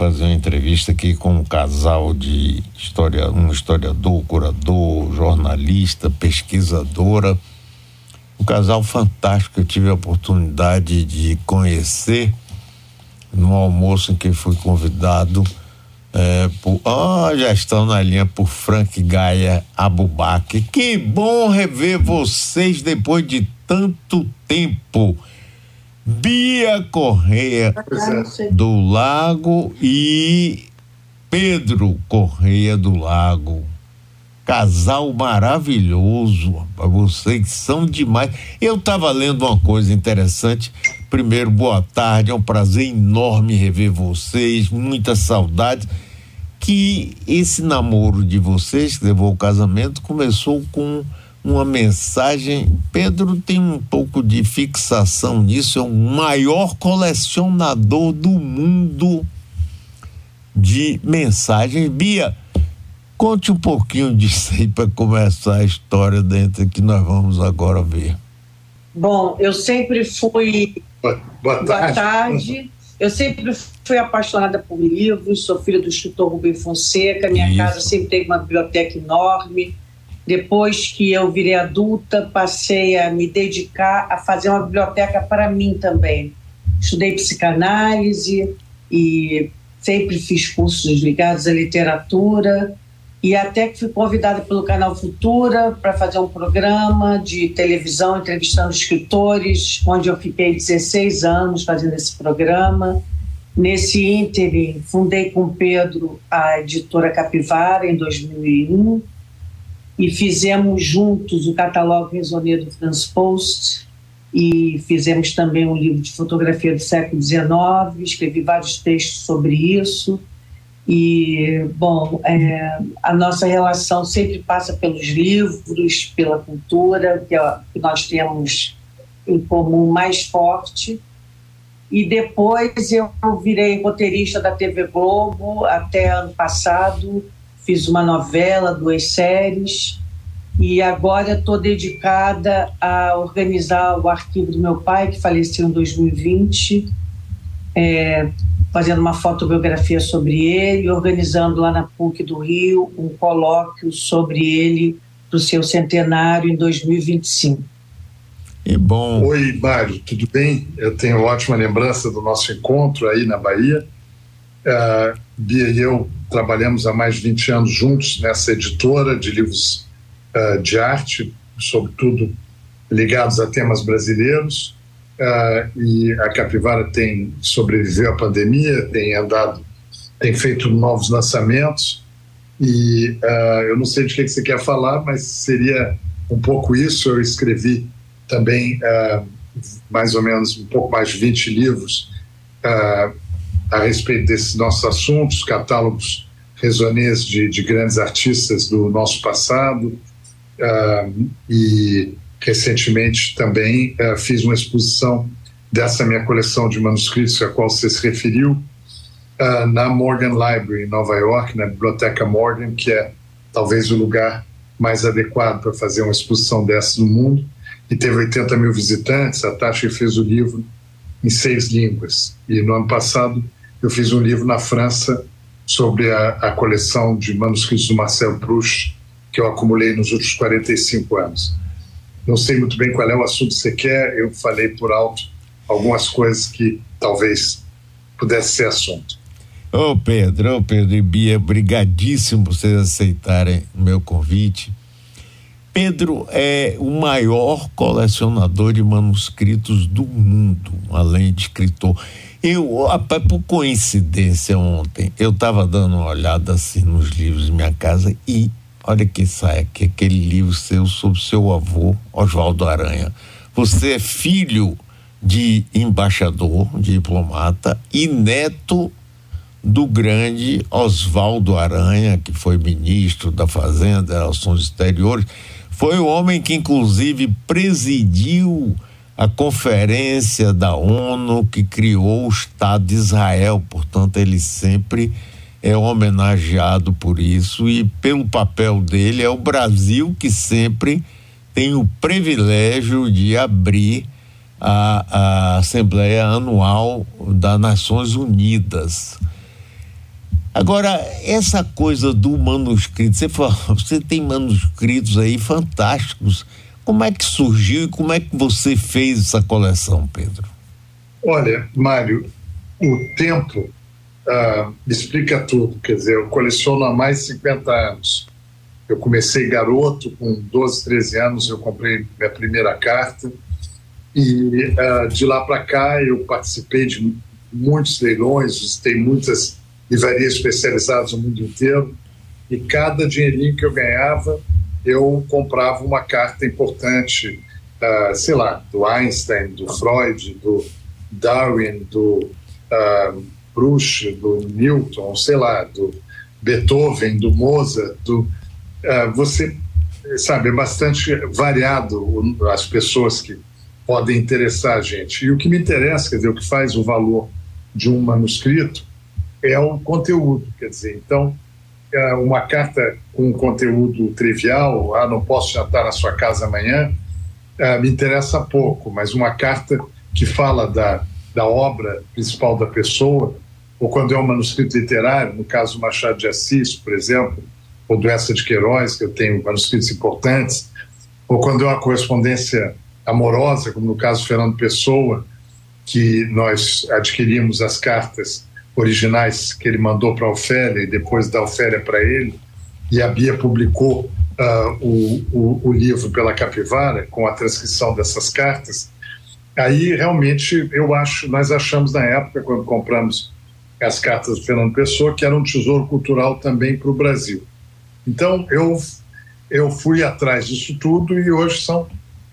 fazer uma entrevista aqui com um casal de história, um historiador, curador, jornalista, pesquisadora. Um casal fantástico, eu tive a oportunidade de conhecer no almoço em que fui convidado é, por, oh, já estão na linha por Frank Gaia Abubaque. Que bom rever vocês depois de tanto tempo. Bia Correia do Lago e Pedro Correia do Lago. Casal maravilhoso, vocês são demais. Eu estava lendo uma coisa interessante. Primeiro, boa tarde, é um prazer enorme rever vocês, muitas saudades. Que esse namoro de vocês, que levou ao casamento, começou com uma mensagem. Pedro tem um pouco de fixação nisso, é o maior colecionador do mundo de mensagens. Bia, conte um pouquinho disso aí para começar a história dentro que nós vamos agora ver. Bom, eu sempre fui. Boa, boa tarde. Boa tarde. Eu sempre fui apaixonada por livros, sou filha do escritor Rubem Fonseca, minha Isso. casa sempre teve uma biblioteca enorme depois que eu virei adulta, passei a me dedicar a fazer uma biblioteca para mim também. Estudei psicanálise e sempre fiz cursos ligados à literatura e até que fui convidada pelo canal Futura para fazer um programa de televisão entrevistando escritores, onde eu fiquei 16 anos fazendo esse programa. Nesse ínterim, fundei com Pedro a editora Capivara em 2001 e fizemos juntos o catálogo Resonê do Transpost e fizemos também um livro de fotografia do século XIX, escrevi vários textos sobre isso. E, bom, é, a nossa relação sempre passa pelos livros, pela cultura, que, é, que nós temos em comum mais forte. E depois eu virei roteirista da TV Globo até ano passado, fiz uma novela, duas séries, e agora estou dedicada a organizar o arquivo do meu pai, que faleceu em 2020, é, fazendo uma fotobiografia sobre ele, organizando lá na PUC do Rio um colóquio sobre ele para o seu centenário em 2025. E bom. Oi, Mário, tudo bem? Eu tenho ótima lembrança do nosso encontro aí na Bahia. Uh, Bia e eu trabalhamos há mais de 20 anos juntos nessa editora de livros uh, de arte, sobretudo ligados a temas brasileiros. Uh, e a Capivara tem sobreviveu à pandemia, tem andado, tem feito novos lançamentos. E eu não sei de que, que você quer falar, mas seria um pouco isso. Eu escrevi também mais ou menos um pouco mais de 20 livros a respeito desses nossos assuntos, catálogos resonês de, de grandes artistas do nosso passado. Uh, e recentemente também uh, fiz uma exposição dessa minha coleção de manuscritos a qual você se referiu uh, na Morgan Library em Nova York, na Biblioteca Morgan, que é talvez o lugar mais adequado para fazer uma exposição dessa no mundo. E teve 80 mil visitantes. A Tati fez o livro em seis línguas. E no ano passado eu fiz um livro na França sobre a, a coleção de manuscritos do Marcel Proust que eu acumulei nos últimos 45 anos. Não sei muito bem qual é o assunto que você quer, eu falei por alto algumas coisas que talvez pudesse ser assunto. Ô Pedro, ô Pedro e Bia, brigadíssimo vocês aceitarem o meu convite. Pedro é o maior colecionador de manuscritos do mundo, além de escritor. Eu, por coincidência, ontem, eu estava dando uma olhada assim nos livros de minha casa e olha que sai aqui, aquele livro seu sobre seu avô, Oswaldo Aranha. Você é filho de embaixador, de diplomata e neto do grande Oswaldo Aranha, que foi ministro da Fazenda Relações Exteriores. Foi o homem que, inclusive, presidiu a conferência da ONU que criou o Estado de Israel, portanto, ele sempre é homenageado por isso e pelo papel dele. É o Brasil que sempre tem o privilégio de abrir a, a Assembleia Anual das Nações Unidas. Agora, essa coisa do manuscrito, você, falou, você tem manuscritos aí fantásticos. Como é que surgiu e como é que você fez essa coleção, Pedro? Olha, Mário, o tempo uh, explica tudo. Quer dizer, eu coleciono há mais de 50 anos. Eu comecei garoto, com 12, 13 anos, eu comprei minha primeira carta. E uh, de lá para cá eu participei de muitos leilões, visitei muitas livrarias especializadas no mundo inteiro. E cada dinheirinho que eu ganhava, eu comprava uma carta importante, uh, sei lá, do Einstein, do Freud, do Darwin, do uh, Proust, do Newton, sei lá, do Beethoven, do Mozart, do, uh, você sabe, é bastante variado as pessoas que podem interessar a gente. E o que me interessa, quer dizer, o que faz o valor de um manuscrito é o conteúdo, quer dizer, então é uma carta com conteúdo trivial, ah, não posso jantar na sua casa amanhã, é, me interessa pouco, mas uma carta que fala da, da obra principal da pessoa, ou quando é um manuscrito literário, no caso do Machado de Assis, por exemplo, ou do Essa de Queiroz, que eu tenho manuscritos importantes, ou quando é uma correspondência amorosa, como no caso do Fernando Pessoa, que nós adquirimos as cartas originais que ele mandou para a Ofélia e depois da Ofélia para ele, e a Bia publicou uh, o, o, o, livro pela Capivara, com a transcrição dessas cartas, aí realmente eu acho, nós achamos na época, quando compramos as cartas do Fernando Pessoa, que era um tesouro cultural também para o Brasil. Então eu, eu fui atrás disso tudo e hoje são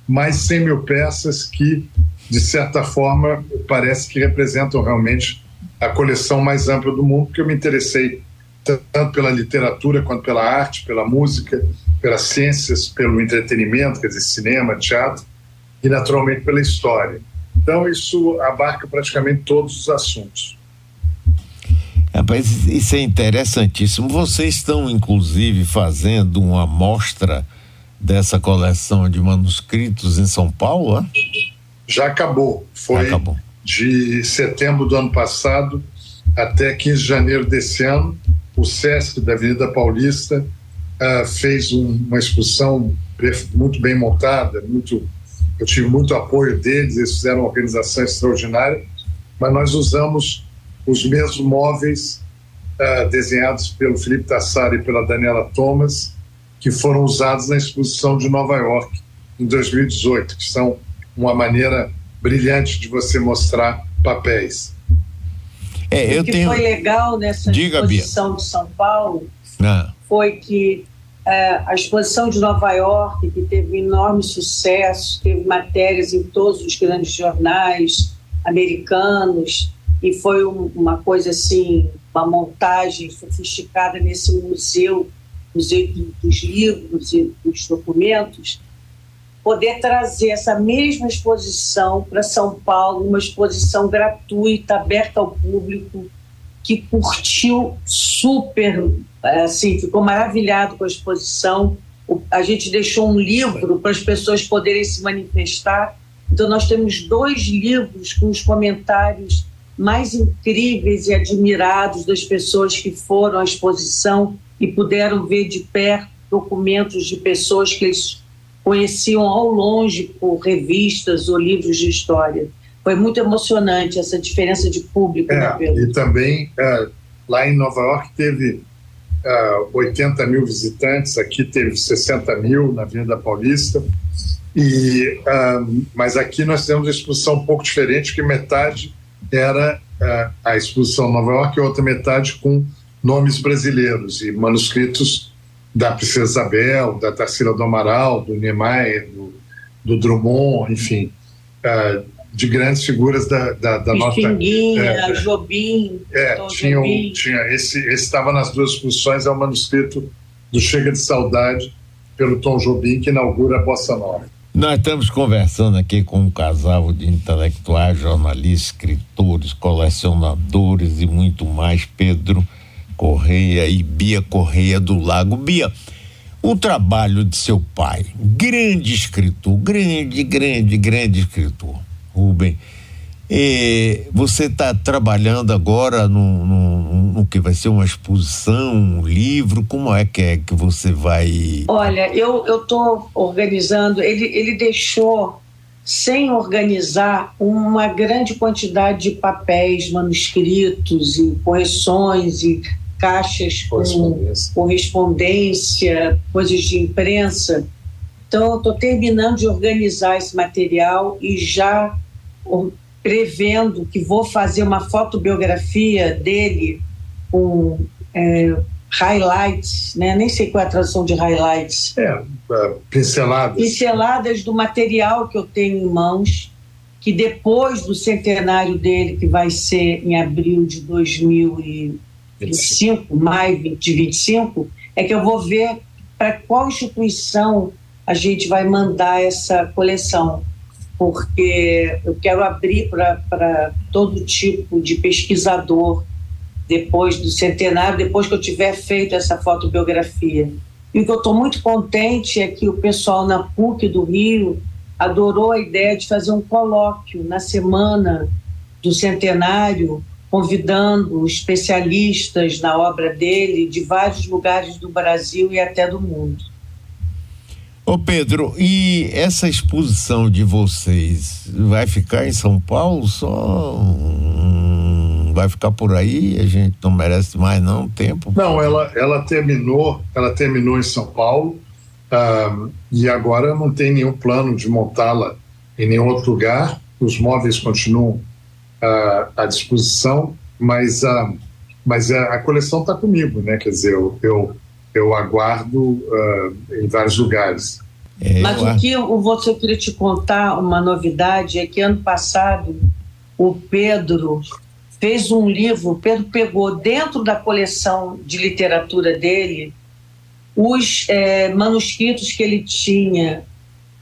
mais 100 mil peças que, de certa forma, parece que representam realmente a coleção mais ampla do mundo, porque eu me interessei tanto pela literatura quanto pela arte, pela música, pelas ciências, pelo entretenimento, quer dizer, cinema, teatro, e naturalmente pela história. Então, isso abarca praticamente todos os assuntos. Rapaz, isso é interessantíssimo. Vocês estão, inclusive, fazendo uma mostra dessa coleção de manuscritos em São Paulo? Hein? Já acabou. Foi Já acabou. De setembro do ano passado até 15 de janeiro desse ano. O SESC da Avenida Paulista uh, fez um, uma exposição muito bem montada, muito, eu tive muito apoio deles, eles fizeram uma organização extraordinária, mas nós usamos os mesmos móveis uh, desenhados pelo Felipe Tassari e pela Daniela Thomas, que foram usados na exposição de Nova York em 2018, que são uma maneira brilhante de você mostrar papéis. É, eu o que tenho... foi legal nessa Diga, exposição Bia. de São Paulo ah. foi que uh, a exposição de Nova York, que teve enorme sucesso, teve matérias em todos os grandes jornais americanos, e foi um, uma coisa assim, uma montagem sofisticada nesse museu, museu dos livros e dos documentos, poder trazer essa mesma exposição para São Paulo, uma exposição gratuita, aberta ao público, que curtiu super, assim, ficou maravilhado com a exposição. A gente deixou um livro para as pessoas poderem se manifestar. Então, nós temos dois livros com os comentários mais incríveis e admirados das pessoas que foram à exposição e puderam ver de perto documentos de pessoas que eles conheciam ao longe por revistas ou livros de história. Foi muito emocionante essa diferença de público. É, né, e também uh, lá em Nova York teve uh, é, 80 mil visitantes, aqui teve 60 mil na Avenida Paulista. E, uh, mas aqui nós temos uma exposição um pouco diferente, que metade era uh, a exposição Nova York e outra metade com nomes brasileiros e manuscritos da Princesa Isabel, da Tarsila do Amaral, do Niemeyer, do, do Drummond, enfim, uh, de grandes figuras da, da, da nossa... é, Jobim... É, tinha, tinha esse estava nas duas exposições, é o manuscrito do Chega de Saudade, pelo Tom Jobim, que inaugura a Bossa Nova. Nós estamos conversando aqui com um casal de intelectuais, jornalistas, escritores, colecionadores e muito mais, Pedro Correia e Bia Correia do Lago. Bia, o trabalho de seu pai, grande escritor, grande, grande, grande escritor, Rubem, E você está trabalhando agora no, no, no, que vai ser uma exposição, um livro? Como é que é que você vai? Olha, eu estou organizando. Ele, ele deixou sem organizar uma grande quantidade de papéis, manuscritos e correções e caixas com correspondência, coisas de imprensa. Então, estou terminando de organizar esse material e já prevendo que vou fazer uma fotobiografia dele com é, highlights, né? nem sei qual é a tradução de highlights. É, é, pinceladas. Pinceladas do material que eu tenho em mãos, que depois do centenário dele, que vai ser em abril de 2025, maio de 25, é que eu vou ver para qual instituição a gente vai mandar essa coleção porque eu quero abrir para todo tipo de pesquisador depois do centenário, depois que eu tiver feito essa fotobiografia. E o que eu estou muito contente é que o pessoal na PUC do Rio adorou a ideia de fazer um colóquio na semana do centenário, convidando especialistas na obra dele de vários lugares do Brasil e até do mundo. Ô Pedro, e essa exposição de vocês vai ficar em São Paulo só? Vai ficar por aí? A gente não merece mais não tempo? Não, ela, ela terminou, ela terminou em São Paulo uh, e agora não tem nenhum plano de montá-la em nenhum outro lugar. Os móveis continuam uh, à disposição, mas, uh, mas a, a coleção está comigo, né? Quer dizer, eu, eu eu aguardo uh, em vários lugares. É, Mas o que eu, você queria te contar, uma novidade, é que ano passado o Pedro fez um livro, o Pedro pegou dentro da coleção de literatura dele os é, manuscritos que ele tinha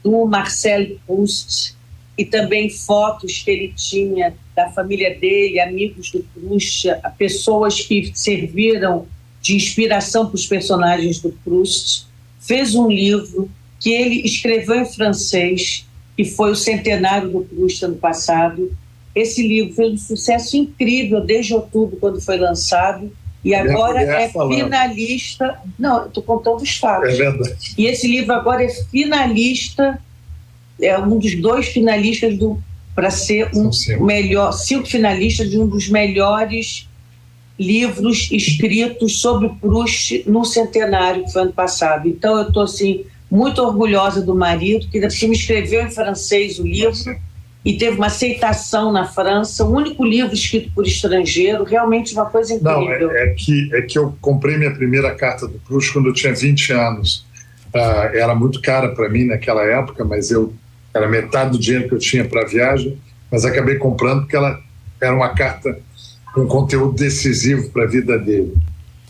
do Marcel Proust e também fotos que ele tinha da família dele, amigos do Proust, pessoas que serviram de inspiração para os personagens do Proust, fez um livro que ele escreveu em francês, que foi o centenário do Proust ano passado. Esse livro fez um sucesso incrível desde outubro, quando foi lançado, e agora é falando. finalista. Não, estou contando os fatos. É verdade. E esse livro agora é finalista, é um dos dois finalistas do para ser um melhor, cinco finalistas de um dos melhores livros escritos sobre Proust no centenário que foi ano passado. Então eu estou assim muito orgulhosa do marido que me escreveu em francês o livro e teve uma aceitação na França, o único livro escrito por estrangeiro, realmente uma coisa incrível. Não, é, é que é que eu comprei minha primeira carta do Proust quando eu tinha 20 anos. Uh, era muito cara para mim naquela época, mas eu era metade do dinheiro que eu tinha para a viagem, mas acabei comprando porque ela era uma carta um conteúdo decisivo para a vida dele.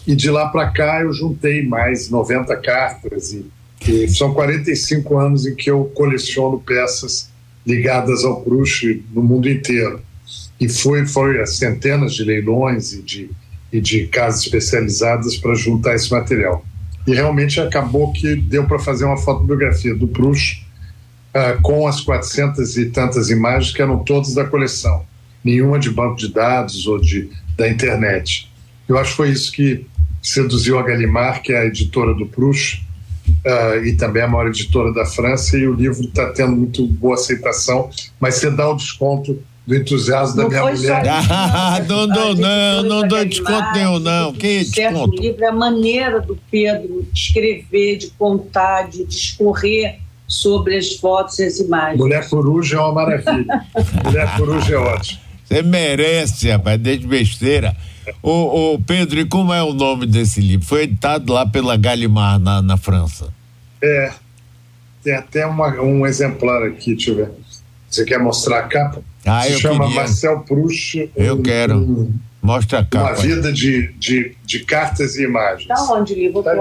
E de lá para cá eu juntei mais 90 cartas e, e, são 45 anos em que eu coleciono peças ligadas ao Proust no mundo inteiro. E foi, foi centenas de leilões e de, e de casas especializadas para juntar esse material. E realmente acabou que deu para fazer uma fotobiografia do Proust uh, com as 400 e tantas imagens que eram todas da coleção nenhuma de banco de dados ou de, da internet. Eu acho que foi isso que seduziu a Gallimard, que é a editora do Proust, uh, e também a maior editora da França, e o livro está tendo muito boa aceitação, mas você dá o desconto do entusiasmo não da minha mulher. Ah, não, não, não, não dou desconto nenhum, não. Que desconto? O livro é a maneira do Pedro de escrever, de contar, de discorrer sobre as fotos e as imagens. Mulher Coruja é uma maravilha. Mulher Coruja é ótimo. Você merece, rapaz, desde besteira. Ô, ô, Pedro, e como é o nome desse livro? Foi editado lá pela Gallimard, na, na França. É. Tem até uma, um exemplar aqui, deixa eu ver. Você quer mostrar a capa? Ah, Se eu chama queria. Marcel Proust. Eu um, quero. Um, Mostra a capa. Uma vida de, de, de cartas e imagens. Tá onde o livro? Tá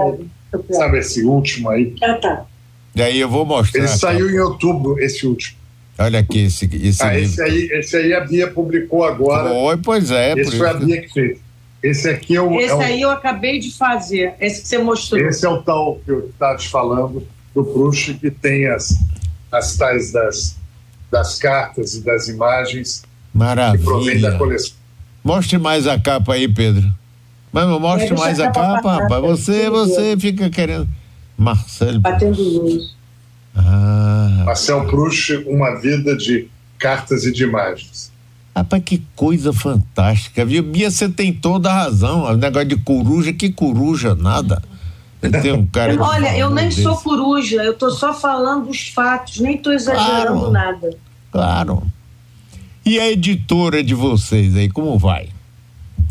Sabe esse último aí? Ah, tá. Daí eu vou mostrar. Ele saiu em outubro, esse último. Olha aqui esse, esse ah, livro. Esse aí, esse aí a Bia publicou agora. Foi, pois é. Esse foi a Bia que fez. Esse aqui é o. Esse é o, aí eu acabei de fazer, esse que você mostrou. Esse é o tal que eu estava te falando, do Proust, que tem as, as tais das, das cartas e das imagens Maravilha. Que provém da coleção. Mostre mais a capa aí, Pedro. Mas mostre é, mais a capa, rapaz. Você, você fica querendo. Marcelo. Batendo luz. Ah. Marcel Proust, Uma Vida de Cartas e de Imagens. Rapaz, que coisa fantástica, viu? Bia, você tem toda a razão. O negócio de coruja, que coruja, nada. Tem um cara Olha, eu nem desse. sou coruja, eu tô só falando os fatos, nem tô exagerando claro, nada. Claro. E a editora de vocês aí, como vai?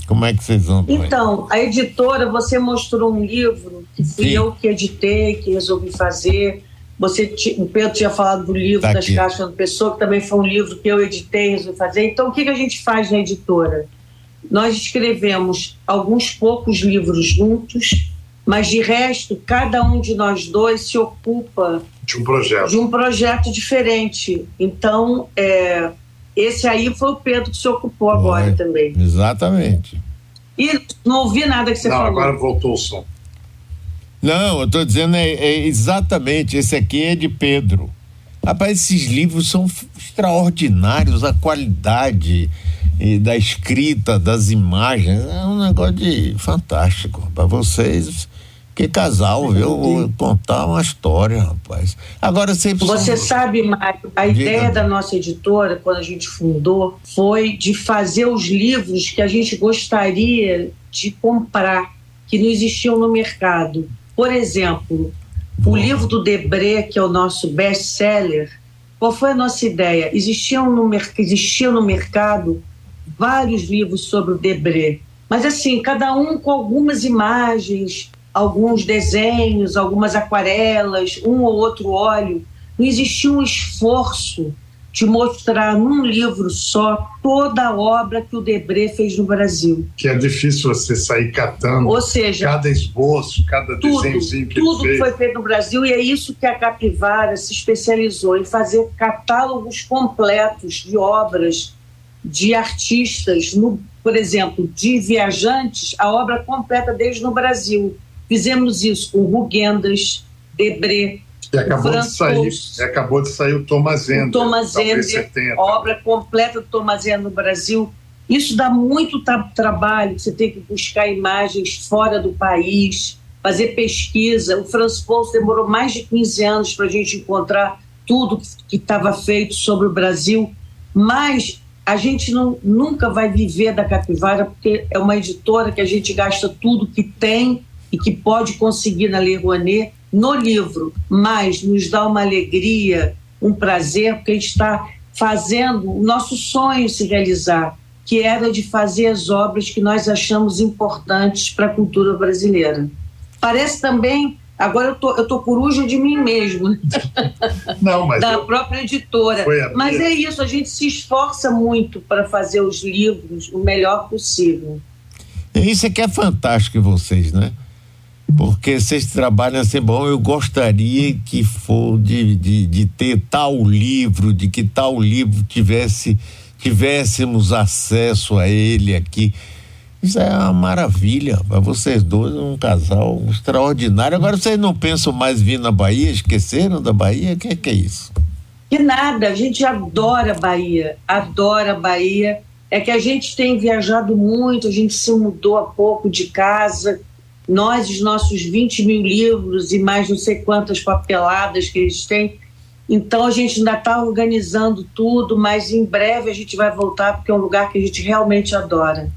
Como é que vocês vão? Então, a editora, você mostrou um livro que fui Sim. eu que editei, que resolvi fazer. Você, o Pedro tinha falado do livro tá das Caixas do Pessoa, que também foi um livro que eu editei, resolvi fazer. Então, o que, que a gente faz na editora? Nós escrevemos alguns poucos livros juntos, mas de resto, cada um de nós dois se ocupa de um projeto, de um projeto diferente. Então, é, esse aí foi o Pedro que se ocupou agora também. Exatamente. E não ouvi nada que você não, falou. Agora voltou o som. Não, eu estou dizendo é, é, exatamente, esse aqui é de Pedro. Rapaz, esses livros são extraordinários, a qualidade da escrita, das imagens, é um negócio de fantástico. Para vocês, que casal, viu? Eu vou contar uma história, rapaz. Agora você Você sabe, Mário, a Diga. ideia da nossa editora, quando a gente fundou, foi de fazer os livros que a gente gostaria de comprar, que não existiam no mercado. Por exemplo, o livro do Debré, que é o nosso best-seller, qual foi a nossa ideia? Existiam no, existiam no mercado vários livros sobre o Debré, mas assim, cada um com algumas imagens, alguns desenhos, algumas aquarelas, um ou outro óleo. Não existia um esforço de mostrar num livro só toda a obra que o Debré fez no Brasil. Que é difícil você sair catando Ou seja, cada esboço, cada tudo, desenhozinho que Tudo que foi feito no Brasil e é isso que a Capivara se especializou em fazer catálogos completos de obras de artistas, no, por exemplo, de viajantes, a obra completa desde no Brasil. Fizemos isso com Rugendas, Debré, e acabou de sair, acabou de sair o Thomas Ender. O Thomas Ender, obra completa do Thomas Ender no Brasil. Isso dá muito tra trabalho, você tem que buscar imagens fora do país, fazer pesquisa. O Franz Pouso demorou mais de 15 anos para a gente encontrar tudo que estava feito sobre o Brasil, mas a gente não, nunca vai viver da Capivara, porque é uma editora que a gente gasta tudo que tem e que pode conseguir na Lei Rouanet no livro, mas nos dá uma alegria, um prazer, porque a gente está fazendo o nosso sonho se realizar, que era de fazer as obras que nós achamos importantes para a cultura brasileira. Parece também Agora eu tô, eu tô coruja de mim mesmo. Não, mas da eu... própria editora. Mas é isso, a gente se esforça muito para fazer os livros o melhor possível. Isso é que é fantástico em vocês, né? Porque vocês trabalham assim, bom, eu gostaria que for de, de, de ter tal livro, de que tal livro tivesse tivéssemos acesso a ele aqui. Isso é uma maravilha para vocês dois, um casal extraordinário. Agora vocês não pensam mais vir na Bahia? Esqueceram da Bahia? O que, que é isso? Que nada, a gente adora Bahia, adora Bahia. É que a gente tem viajado muito, a gente se mudou há pouco de casa, nós, os nossos 20 mil livros e mais não sei quantas papeladas que eles têm. Então a gente ainda está organizando tudo, mas em breve a gente vai voltar porque é um lugar que a gente realmente adora.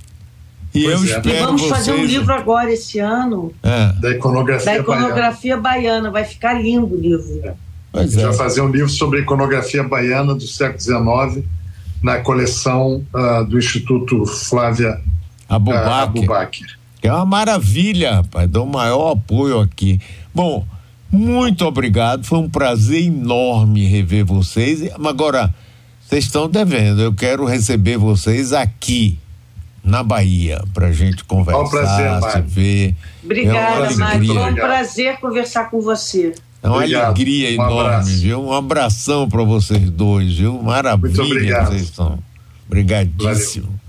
E eu é. espero e vamos vocês... fazer um livro agora esse ano é. da iconografia, da iconografia baiana. baiana. Vai ficar lindo o livro. É. A gente vai fazer um livro sobre a iconografia baiana do século XIX na coleção uh, do Instituto Flávia Abubaker. Uh, é uma maravilha, rapaz. Dou o maior apoio aqui. Bom, muito obrigado. Foi um prazer enorme rever vocês. Agora, vocês estão devendo. Eu quero receber vocês aqui na Bahia para gente conversar, um prazer, se ver. Obrigada, é Mário. Foi um prazer conversar com você. É uma obrigado. alegria um enorme, abraço. viu? Um abração para vocês dois, viu? Maravilha vocês estão. Obrigadíssimo. Valeu.